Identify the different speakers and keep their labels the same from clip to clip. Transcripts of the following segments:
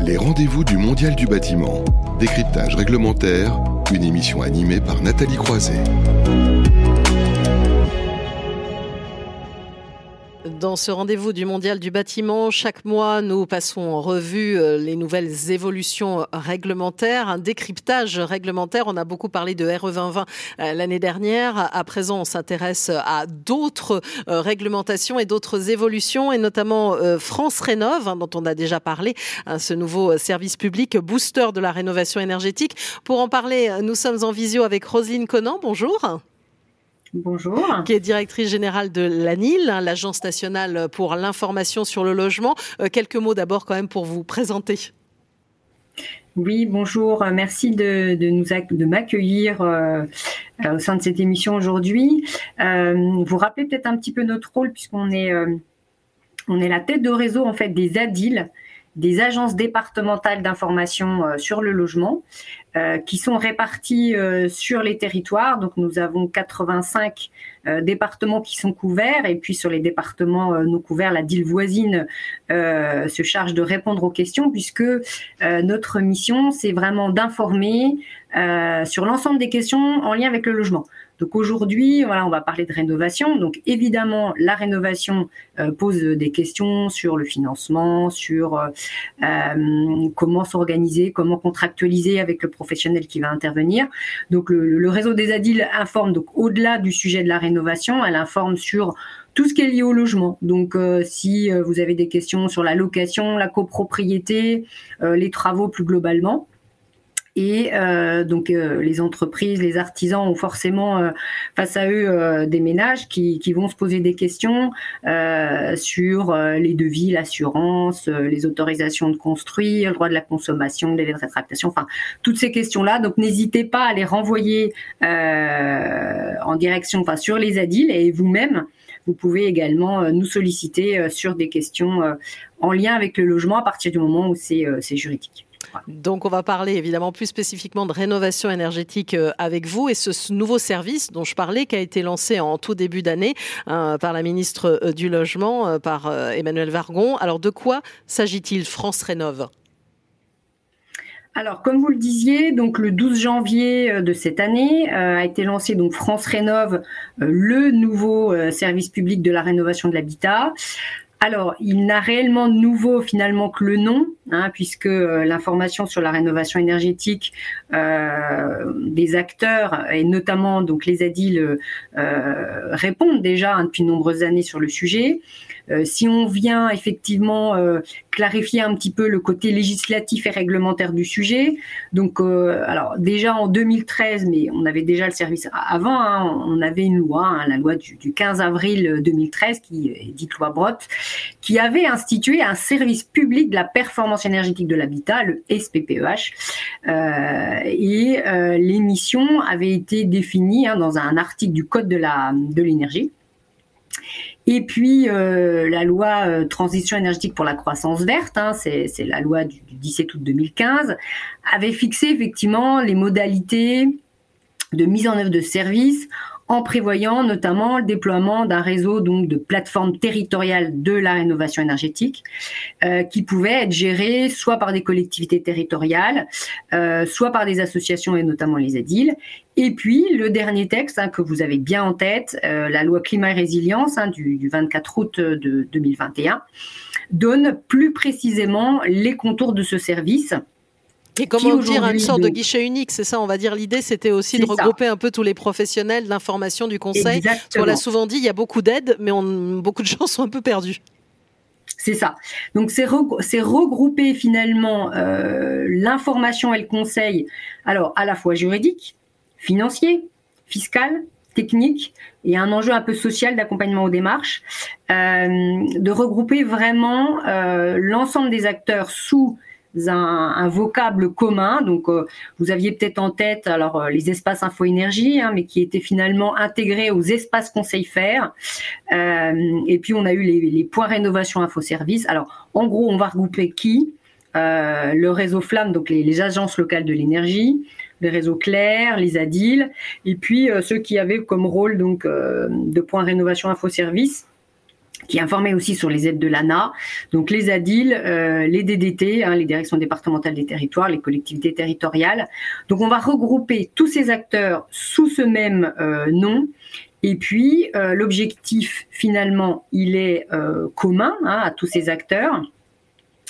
Speaker 1: Les rendez-vous du Mondial du bâtiment. Décryptage réglementaire, une émission animée par Nathalie Croiset.
Speaker 2: Dans ce rendez-vous du Mondial du bâtiment, chaque mois, nous passons en revue euh, les nouvelles évolutions réglementaires, un décryptage réglementaire. On a beaucoup parlé de RE 2020 euh, l'année dernière. À présent, on s'intéresse à d'autres euh, réglementations et d'autres évolutions, et notamment France Rénov, hein, dont on a déjà parlé, hein, ce nouveau service public booster de la rénovation énergétique. Pour en parler, nous sommes en visio avec Roselyne Conan. Bonjour.
Speaker 3: Bonjour.
Speaker 2: Qui est directrice générale de l'ANIL, hein, l'Agence nationale pour l'information sur le logement. Euh, quelques mots d'abord quand même pour vous présenter.
Speaker 3: Oui, bonjour. Merci de, nous de m'accueillir euh, au sein de cette émission aujourd'hui. Euh, vous rappelez peut-être un petit peu notre rôle puisqu'on est on est la tête de réseau en fait des ADIL, des agences départementales d'information euh, sur le logement euh, qui sont réparties euh, sur les territoires. Donc nous avons 85 départements qui sont couverts et puis sur les départements non couverts, la DIL voisine se charge de répondre aux questions puisque notre mission c'est vraiment d'informer sur l'ensemble des questions en lien avec le logement. Donc aujourd'hui, voilà, on va parler de rénovation. Donc évidemment, la rénovation euh, pose des questions sur le financement, sur euh, euh, comment s'organiser, comment contractualiser avec le professionnel qui va intervenir. Donc le, réseau des ADIL informe donc au-delà du sujet de la rénovation, elle informe sur tout ce qui est lié au logement. Donc, si vous avez des questions sur la location, la copropriété, les travaux plus globalement, et euh, donc euh, les entreprises, les artisans ont forcément euh, face à eux des ménages qui, qui, vont se poser des questions sur les devis, l'assurance, les autorisations de construire, le droit de la consommation, les délais de rétractation, enfin toutes ces questions-là. Donc n'hésitez pas à les renvoyer en direction, enfin sur les ADIL et vous-même. Vous pouvez également nous solliciter sur des questions en lien avec le logement à partir du moment où c'est juridique.
Speaker 2: Donc on va parler évidemment plus spécifiquement de rénovation énergétique euh, avec vous et ce nouveau service dont je parlais qui a été lancé en tout début d'année hein, par la ministre euh, du Logement, euh, par Emmanuel Vargon. Alors de quoi s'agit-il France Rénove?
Speaker 3: Alors, comme vous le disiez, donc le 12 janvier de cette année a été lancé donc France Rénove, le nouveau service public de la rénovation de l'habitat. Alors, il n'a réellement de nouveau finalement que le nom, hein, puisque euh, l'information sur la rénovation énergétique euh, des acteurs et notamment donc les ADIL euh, répondent déjà hein, depuis de nombreuses années sur le sujet. Euh, si on vient effectivement euh, clarifier un petit peu le côté législatif et réglementaire du sujet, donc euh, alors déjà en 2013, mais on avait déjà le service avant, hein, on avait une loi, hein, la loi du, 15 avril 2013 qui est dite loi Brotte, qui avait institué un service public de la performance énergétique de l'habitat, le SPPEH, et les missions avaient été définies hein, dans un article du Code de l'énergie. Et puis euh, la loi euh, transition énergétique pour la croissance verte, hein, c'est la loi du, 17 août 2015, avait fixé effectivement les modalités de mise en œuvre de services en prévoyant notamment le déploiement d'un réseau de plateformes territoriales de la rénovation énergétique euh, qui pouvaient être gérées soit par des collectivités territoriales, euh, soit par des associations et notamment les ADIL. Et puis le dernier texte hein, que vous avez bien en tête, euh, la loi climat et résilience hein, du, du 24 août de 2021, donne plus précisément les contours de ce service
Speaker 2: et comment dire une sorte de guichet unique, c'est ça, on va dire. L'idée, c'était aussi de regrouper un peu tous les professionnels l'information du conseil. On l'a souvent dit, il y a beaucoup d'aides, mais beaucoup de gens sont un peu perdus.
Speaker 3: C'est ça. Donc c'est regrouper finalement euh, l'information et le conseil, alors à la fois juridique, financier, fiscal, technique et un enjeu un peu social d'accompagnement aux démarches, euh, de regrouper vraiment euh, l'ensemble des acteurs sous un, vocable commun. Donc, euh, vous aviez peut-être en tête alors euh, les espaces info énergie, hein, mais qui étaient finalement intégrés aux espaces conseil faire. Euh, et puis, on a eu les, points rénovation info service. Alors, en gros, on va regrouper qui? Le réseau Flamme, donc les, agences locales de l'énergie, les réseaux clairs, les ADIL, et puis ceux qui avaient comme rôle donc de points rénovation info service qui informé aussi sur les aides de l'ANA, donc les ADIL, euh, les DDT, hein, les directions départementales des territoires, les collectivités territoriales. Donc on va regrouper tous ces acteurs sous ce même euh, nom. Et puis euh, l'objectif finalement, il est commun hein, à tous ces acteurs.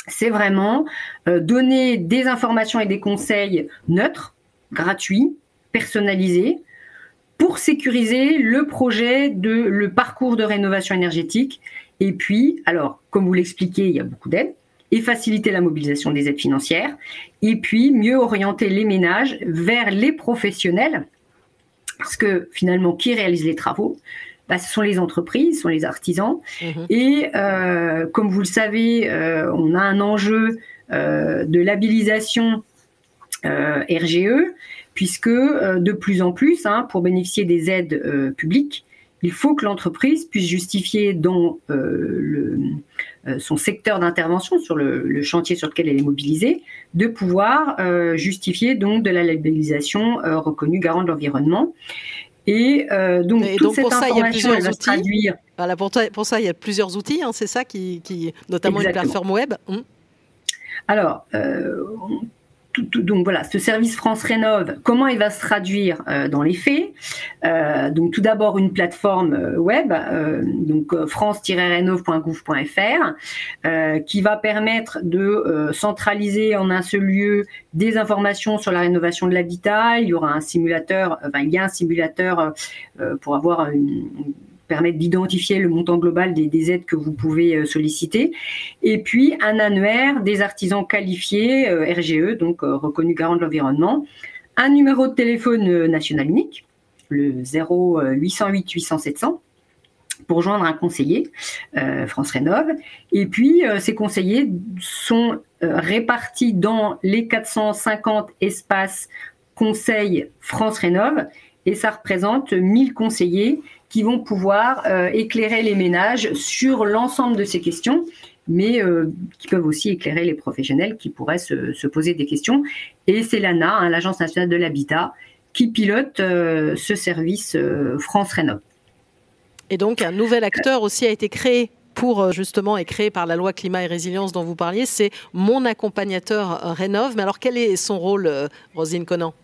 Speaker 3: C'est vraiment donner des informations et des conseils neutres, gratuits, personnalisés, pour sécuriser le projet de le parcours de rénovation énergétique. Et puis, alors, comme vous l'expliquez, il y a beaucoup d'aides et faciliter la mobilisation des aides financières. Et puis, mieux orienter les ménages vers les professionnels. Parce que finalement, qui réalise les travaux? Bah, ce sont les entreprises, ce sont les artisans. Mmh. Et euh, comme vous le savez, euh, on a un enjeu euh, de labellisation RGE puisque euh, de plus en plus, hein, pour bénéficier des aides euh, publiques, il faut que l'entreprise puisse justifier dans euh, son secteur d'intervention sur le, chantier sur lequel elle est mobilisée, de pouvoir justifier donc de la labellisation reconnue garant de l'environnement.
Speaker 2: Et donc, toute cette information, traduire. Voilà, pour, ça, il y a plusieurs outils, hein, c'est ça qui, notamment une plateforme web.
Speaker 3: Hum. Alors, donc voilà, ce service France Rénove, comment il va se traduire euh, dans les faits euh, Donc tout d'abord une plateforme euh, web, donc france-rénove.gouv.fr, qui va permettre de centraliser en un seul lieu des informations sur la rénovation de l'habitat. Il y aura un simulateur, enfin il y a un simulateur pour avoir une permettre d'identifier le montant global des, aides que vous pouvez euh, solliciter. Et puis un annuaire des artisans qualifiés, euh, RGE, donc euh, reconnu garant de l'environnement. Un numéro de téléphone national unique, le 0 808 800 700 pour joindre un conseiller, France Rénove. Et puis, ces conseillers sont répartis dans les 450 espaces conseils France Rénove, et ça représente 1000 conseillers qui vont pouvoir euh, éclairer les ménages sur l'ensemble de ces questions, mais euh, qui peuvent aussi éclairer les professionnels qui pourraient se, poser des questions. Et c'est l'ANA, hein, l'Agence nationale de l'habitat, qui pilote euh, ce service France Rénov.
Speaker 2: Et donc un nouvel acteur aussi a été créé pour justement et créé par la loi climat et résilience dont vous parliez, c'est mon accompagnateur Rénov. Mais alors quel est son rôle, Rosine Conan?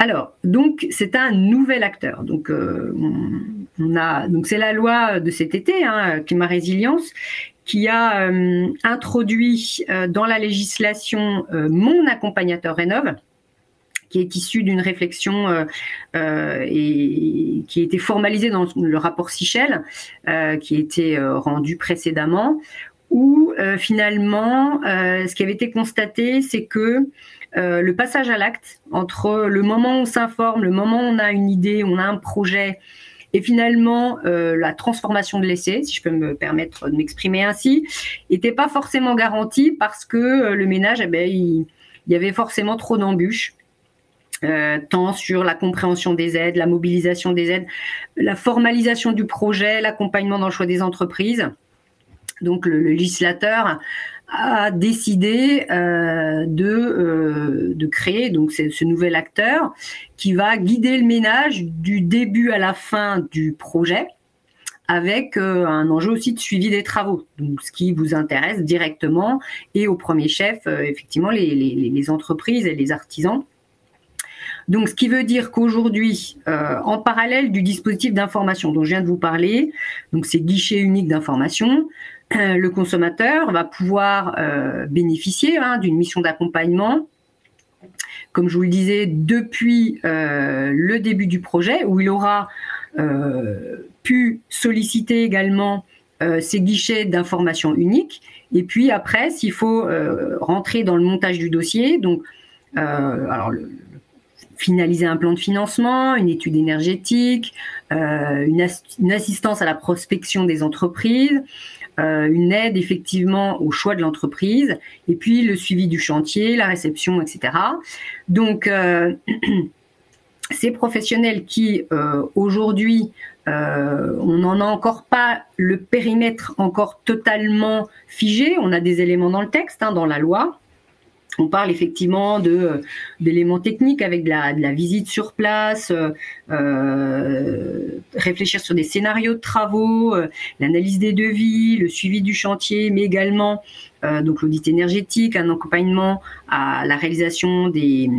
Speaker 3: Alors, donc, c'est un nouvel acteur. Donc, euh, on, a, donc c'est la loi de cet été, hein, climat résilience, qui a euh, introduit euh, dans la législation mon accompagnateur Rénov, qui est issu d'une réflexion et qui a été formalisée dans le rapport Sichel, qui a été rendu précédemment, où finalement, ce qui avait été constaté, c'est que euh, le passage à l'acte entre le moment où on s'informe, le moment où on a une idée, on a un projet, et finalement euh, la transformation de l'essai, si je peux me permettre de m'exprimer ainsi, n'était pas forcément garantie parce que euh, le ménage, eh ben, il, y avait forcément trop d'embûches. tant sur la compréhension des aides, la mobilisation des aides, la formalisation du projet, l'accompagnement dans le choix des entreprises. Donc le législateur a décidé euh, de, euh, de créer donc ce nouvel acteur qui va guider le ménage du début à la fin du projet avec euh, un enjeu aussi de suivi des travaux, ce qui vous intéresse directement et au premier chef effectivement les, entreprises et les artisans. Donc, ce qui veut dire qu'aujourd'hui, en parallèle du dispositif d'information dont je viens de vous parler, donc ces guichets uniques d'information, le consommateur va pouvoir euh, bénéficier hein, d'une mission d'accompagnement, comme je vous le disais, depuis euh, le début du projet, où il aura euh, pu solliciter également ces guichets d'information uniques. Et puis après, s'il faut rentrer dans le montage du dossier, donc finaliser un plan de financement, une étude énergétique, une, assistance à la prospection des entreprises, euh, une aide effectivement au choix de l'entreprise, et puis le suivi du chantier, la réception, etc. Donc, euh, ces professionnels qui euh, aujourd'hui, on n'en a encore pas le périmètre encore totalement figé, on a des éléments dans le texte, hein, dans la loi, On parle effectivement de d'éléments techniques avec de la, visite sur place, euh, réfléchir sur des scénarios de travaux, l'analyse des devis, le suivi du chantier, mais également euh, donc l'audit énergétique, un accompagnement à la réalisation des,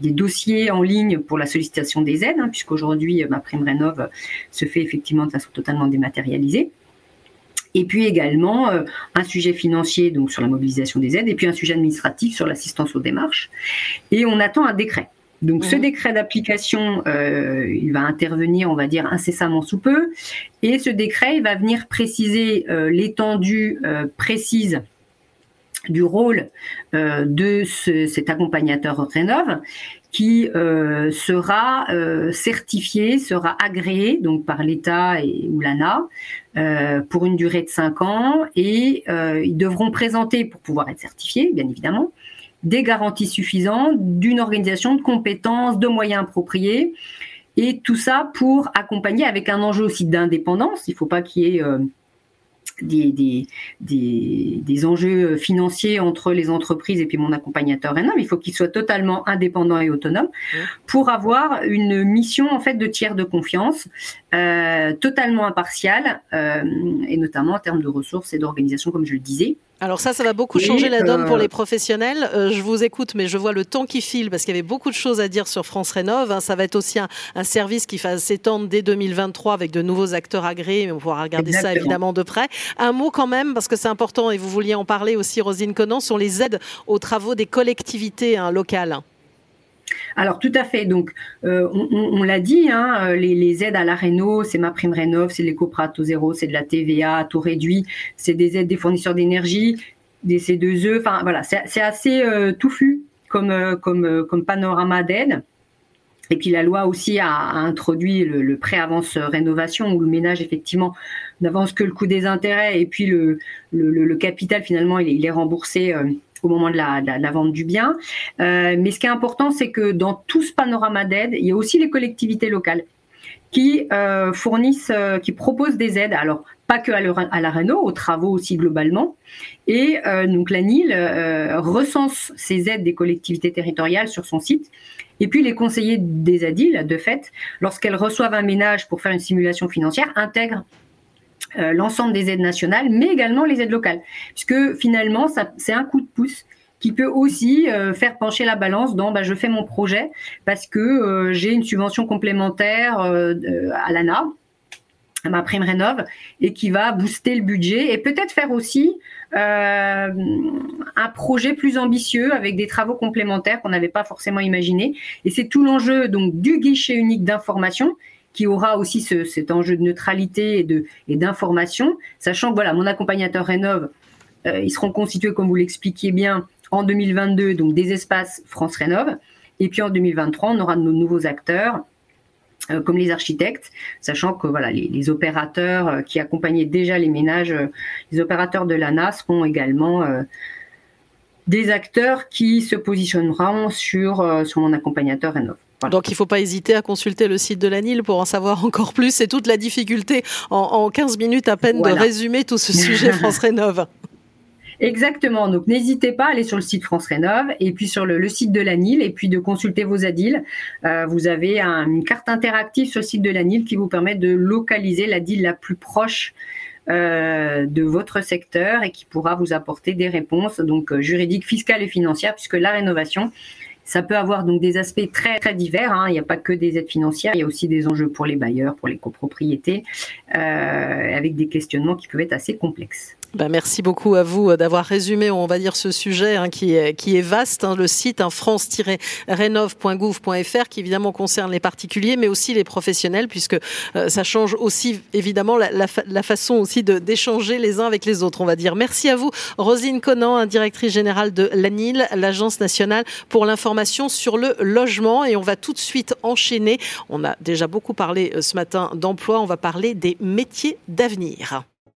Speaker 3: des, dossiers en ligne pour la sollicitation des aides, hein, puisqu'aujourd'hui ma prime rénov se fait effectivement de façon totalement dématérialisée. Et puis également euh, un sujet financier donc sur la mobilisation des aides, et puis un sujet administratif sur l'assistance aux démarches. Et on attend un décret. Donc ce mmh. décret d'application, euh, il va intervenir, on va dire, incessamment sous peu. Et ce décret, il va venir préciser euh, l'étendue précise du rôle de cet accompagnateur Rénov qui euh, sera euh, certifié, sera agréé donc par l'État et ou l'ANA pour une durée de cinq ans et ils devront présenter pour pouvoir être certifiés, bien évidemment, des garanties suffisantes d'une organisation de compétences, de moyens appropriés et tout ça pour accompagner avec un enjeu aussi d'indépendance. Il ne faut pas qu'il y ait des, des, des, des, enjeux financiers entre les entreprises et puis mon accompagnateur. Il faut qu'il soit totalement indépendant et autonome pour avoir une mission en fait de tiers de confiance, euh, totalement impartiale euh, et notamment en termes de ressources et d'organisation, comme je le disais.
Speaker 2: Alors ça, ça va beaucoup changer la donne pour euh, les professionnels. Euh, je vous écoute, mais je vois le temps qui file parce qu'il y avait beaucoup de choses à dire sur France Rénov. Hein. Ça va être aussi un, service qui va s'étendre dès 2023 avec de nouveaux acteurs agréés, mais on pourra regarder ça évidemment de près. Un mot quand même, parce que c'est important et vous vouliez en parler aussi, Rosine Conan, sur les aides aux travaux des collectivités hein, locales.
Speaker 3: Alors tout à fait. Donc euh, on, l'a dit, hein, euh, les, aides à la réno, c'est ma prime rénov, c'est l'éco-prat au zéro, c'est de la TVA à taux réduit, c'est des aides des fournisseurs d'énergie, des C2E. Enfin voilà, c'est assez euh, touffu comme panorama d'aide. Et puis la loi aussi a, introduit le, pré-avance rénovation où le ménage effectivement n'avance que le coût des intérêts et puis le, capital finalement il est remboursé au moment de la, vente du bien. Euh, mais ce qui est important, c'est que dans tout ce panorama d'aide, il y a aussi les collectivités locales qui euh, fournissent, euh, qui proposent des aides. Alors pas que à, la Renault, aux travaux aussi globalement. Et donc la NIL recense ces aides des collectivités territoriales sur son site. Et puis les conseillers des ADIL, de fait, lorsqu'elles reçoivent un ménage pour faire une simulation financière, intègrent euh, l'ensemble des aides nationales, mais également les aides locales, puisque finalement, c'est un coup de pouce qui peut aussi euh, faire pencher la balance dans bah, je fais mon projet parce que euh, j'ai une subvention complémentaire à l'ANA, à ma prime rénov, et qui va booster le budget et peut-être faire aussi un projet plus ambitieux avec des travaux complémentaires qu'on n'avait pas forcément imaginé. Et c'est tout l'enjeu donc du guichet unique d'information qui aura aussi ce, cet enjeu de neutralité et d'information, sachant que voilà, mon accompagnateur Rénov, euh, ils seront constitués, comme vous l'expliquiez bien, en 2022, donc des espaces France Rénov, et puis en 2023, on aura nos nouveaux acteurs. Euh, comme les architectes, sachant que voilà les, opérateurs euh, qui accompagnaient déjà les ménages, les opérateurs de l'ANA seront également des acteurs qui se positionneront sur, mon accompagnateur
Speaker 2: Donc il ne faut pas hésiter à consulter le site de l'ANIL pour en savoir encore plus. C'est toute la difficulté en, 15 minutes à peine de résumer tout ce sujet France Rénov.
Speaker 3: Exactement. Donc, n'hésitez pas à aller sur le site France Rénov et puis sur le, site de l'ANIL et puis de consulter vos ADIL. Euh, vous avez une carte interactive sur le site de l'ANIL qui vous permet de localiser l'ADIL la plus proche euh, de votre secteur et qui pourra vous apporter des réponses donc euh, juridiques, fiscales et financières puisque la rénovation, ça peut avoir donc des aspects très très divers. Hein. Il n'y a pas que des aides financières, il y a aussi des enjeux pour les bailleurs, pour les copropriétés, euh, avec des questionnements qui peuvent être assez complexes.
Speaker 2: Ben merci beaucoup à vous euh, d'avoir résumé, on va dire, ce sujet hein, qui, est, qui est vaste. Hein, le site hein, france-renov.gouv.fr qui évidemment concerne les particuliers, mais aussi les professionnels, puisque euh, ça change aussi évidemment la, la, la façon aussi d'échanger les uns avec les autres, on va dire. Merci à vous, Rosine Conan, directrice générale de l'ANIL, l'Agence nationale pour l'information sur le logement. Et on va tout de suite enchaîner. On a déjà beaucoup parlé euh, ce matin d'emploi, on va parler des métiers d'avenir.